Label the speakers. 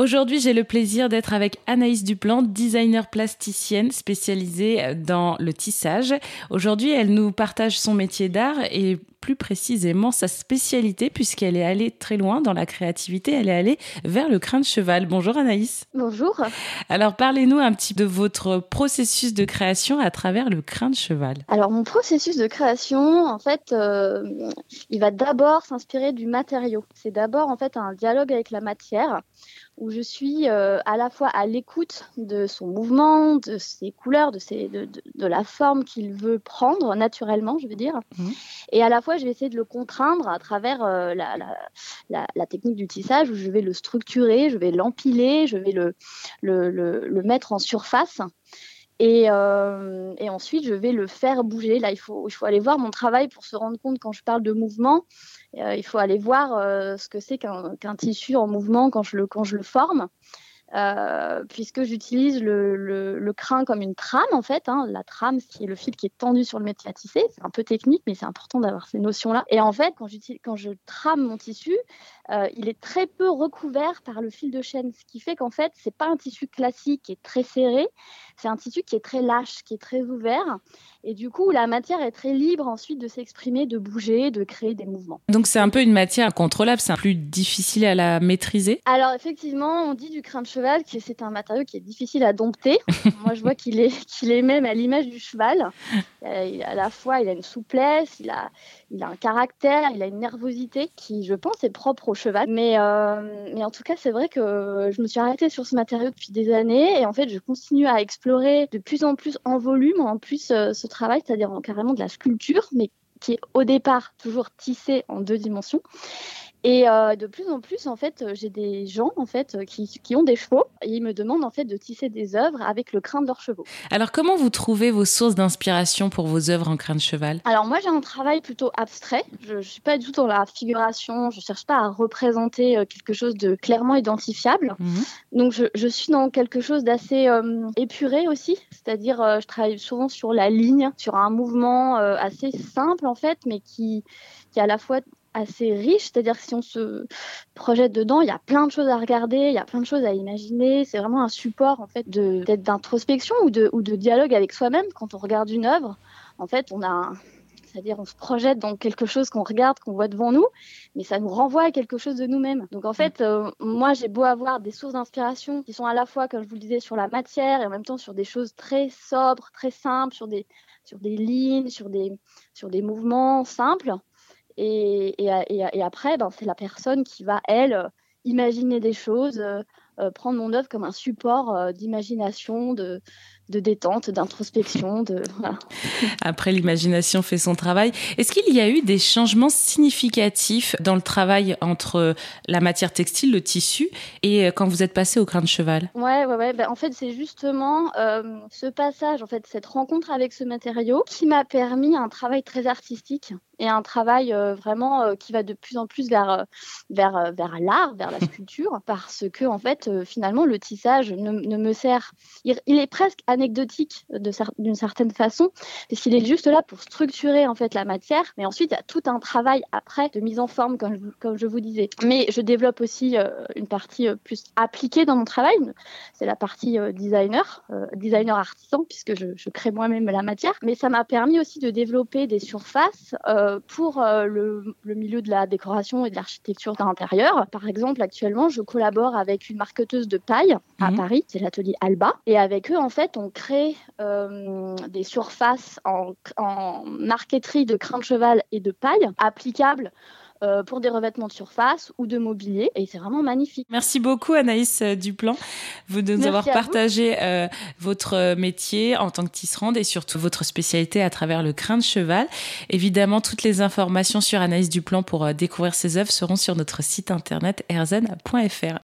Speaker 1: Aujourd'hui, j'ai le plaisir d'être avec Anaïs Duplan, designer plasticienne spécialisée dans le tissage. Aujourd'hui, elle nous partage son métier d'art et plus précisément sa spécialité puisqu'elle est allée très loin dans la créativité, elle est allée vers le crin de cheval. Bonjour Anaïs.
Speaker 2: Bonjour.
Speaker 1: Alors parlez-nous un petit peu de votre processus de création à travers le crin de cheval.
Speaker 2: Alors mon processus de création, en fait, euh, il va d'abord s'inspirer du matériau. C'est d'abord en fait un dialogue avec la matière où je suis euh, à la fois à l'écoute de son mouvement, de ses couleurs, de, ses, de, de, la forme qu'il veut prendre naturellement, je veux dire. Mmh. Et à la fois, je vais essayer de le contraindre à travers euh, la, technique du tissage où je vais le structurer, je vais l'empiler, je vais le, mettre en surface. Et, euh, et, ensuite, je vais le faire bouger. Là, il faut, aller voir mon travail pour se rendre compte quand je parle de mouvement. Euh, il faut aller voir ce que c'est qu'un qu tissu en mouvement quand je le forme. Euh, puisque j'utilise le, le, le, crin comme une trame en fait. Hein, la trame, qui est le fil qui est tendu sur le métier à tisser. C'est un peu technique, mais c'est important d'avoir ces notions-là. Et en fait, quand, quand je trame mon tissu, euh, il est très peu recouvert par le fil de chaîne, ce qui fait qu'en fait, c'est pas un tissu classique qui est très serré. C'est un tissu qui est très lâche, qui est très ouvert. Et du coup, la matière est très libre ensuite de s'exprimer, de bouger, de créer des mouvements.
Speaker 1: Donc c'est un peu une matière contrôlable, c'est plus difficile à la maîtriser?
Speaker 2: Alors effectivement, on dit du crin de cheval c'est un matériau qui est difficile à dompter. Moi, je vois qu'il est, qu'il est même à l'image du cheval. Euh, il, à la fois, il a une souplesse, il a, il a un caractère, il a une nervosité qui, je pense, est propre au cheval. Mais, euh, mais en tout cas, c'est vrai que je me suis arrêtée sur ce matériau depuis des années et en fait, je continue à explorer de plus en plus en volume, en plus euh, ce travail, c'est-à-dire carrément de la sculpture, mais qui est au départ toujours tissé en deux dimensions. Et euh, de plus en plus, en fait, euh, j'ai des gens en fait euh, qui, qui, ont des chevaux et ils me demandent en fait de tisser des œuvres avec le crin de leurs chevaux.
Speaker 1: Alors, comment vous trouvez vos sources d'inspiration pour vos œuvres en crin de cheval?
Speaker 2: Alors moi, j'ai un travail plutôt abstrait. Je, ne suis pas du tout dans la figuration. Je cherche pas à représenter quelque chose de clairement identifiable. Mmh. Donc, je, je, suis dans quelque chose d'assez euh, épuré aussi. C'est-à-dire, euh, je travaille souvent sur la ligne, sur un mouvement assez simple en fait, mais qui qui est à la fois assez riche, c'est-à-dire que si on se projette dedans, il y a plein de choses à regarder, il y a plein de choses à imaginer. C'est vraiment un support en fait de peut-être d'introspection ou de, dialogue avec soi-même quand on regarde une œuvre. En fait, on a c'est-à-dire on se projette dans quelque chose qu'on regarde, qu'on voit devant nous, mais ça nous renvoie à quelque chose de nous-mêmes. Donc en fait, euh, moi j'ai beau avoir des sources d'inspiration qui sont à la fois, comme je vous le disais, sur la matière et en même temps sur des choses très sobres, très simples, sur des lignes, sur des mouvements simples. Et, et, et, et après, ben, c'est la personne qui va, elle, imaginer des choses, euh, euh, prendre mon œuvre comme un support euh, d'imagination, de, de détente, d'introspection. De, voilà.
Speaker 1: Après, l'imagination fait son travail. Est-ce qu'il y a eu des changements significatifs dans le travail entre la matière textile, le tissu, et quand vous êtes passé au crin de cheval?
Speaker 2: Ouais, ouais, ouais. Ben, en fait, c'est justement euh, ce passage, en fait, cette rencontre avec ce matériau qui m'a permis un travail très artistique et un travail euh, vraiment euh, qui va de plus en plus vers, euh, vers, vers l'art, vers la sculpture, parce que, en fait, finalement, le tissage ne, ne me sert. Il, il est presque anecdotique d'une certaine façon, parce qu'il est juste là pour structurer en fait la matière, mais ensuite il y a tout un travail après de mise en forme, comme je, comme je vous disais. Mais je développe aussi une partie plus appliquée dans mon travail, c'est la partie designer, designer artisan, puisque je, je crée moi-même la matière. Mais ça m'a permis aussi de développer des surfaces euh, pour euh, le, le, milieu de la décoration et de l'architecture d'intérieur. Par exemple, actuellement, je collabore avec une marqueteuse de paille à mmh. Paris, c'est l'atelier Alba, et avec eux, en fait, on crée euh, des surfaces en, en marqueterie de crin de cheval et de paille applicables euh, pour des revêtements de surface ou de mobilier. Et c'est vraiment magnifique.
Speaker 1: Merci beaucoup Anaïs euh, Duplan vous de nous
Speaker 2: Merci
Speaker 1: avoir partagé euh, votre métier en tant que tisserande et surtout votre spécialité à travers le crin de cheval. Évidemment, toutes les informations sur Anaïs Duplan pour euh, découvrir ses œuvres seront sur notre site internet erzen.fr.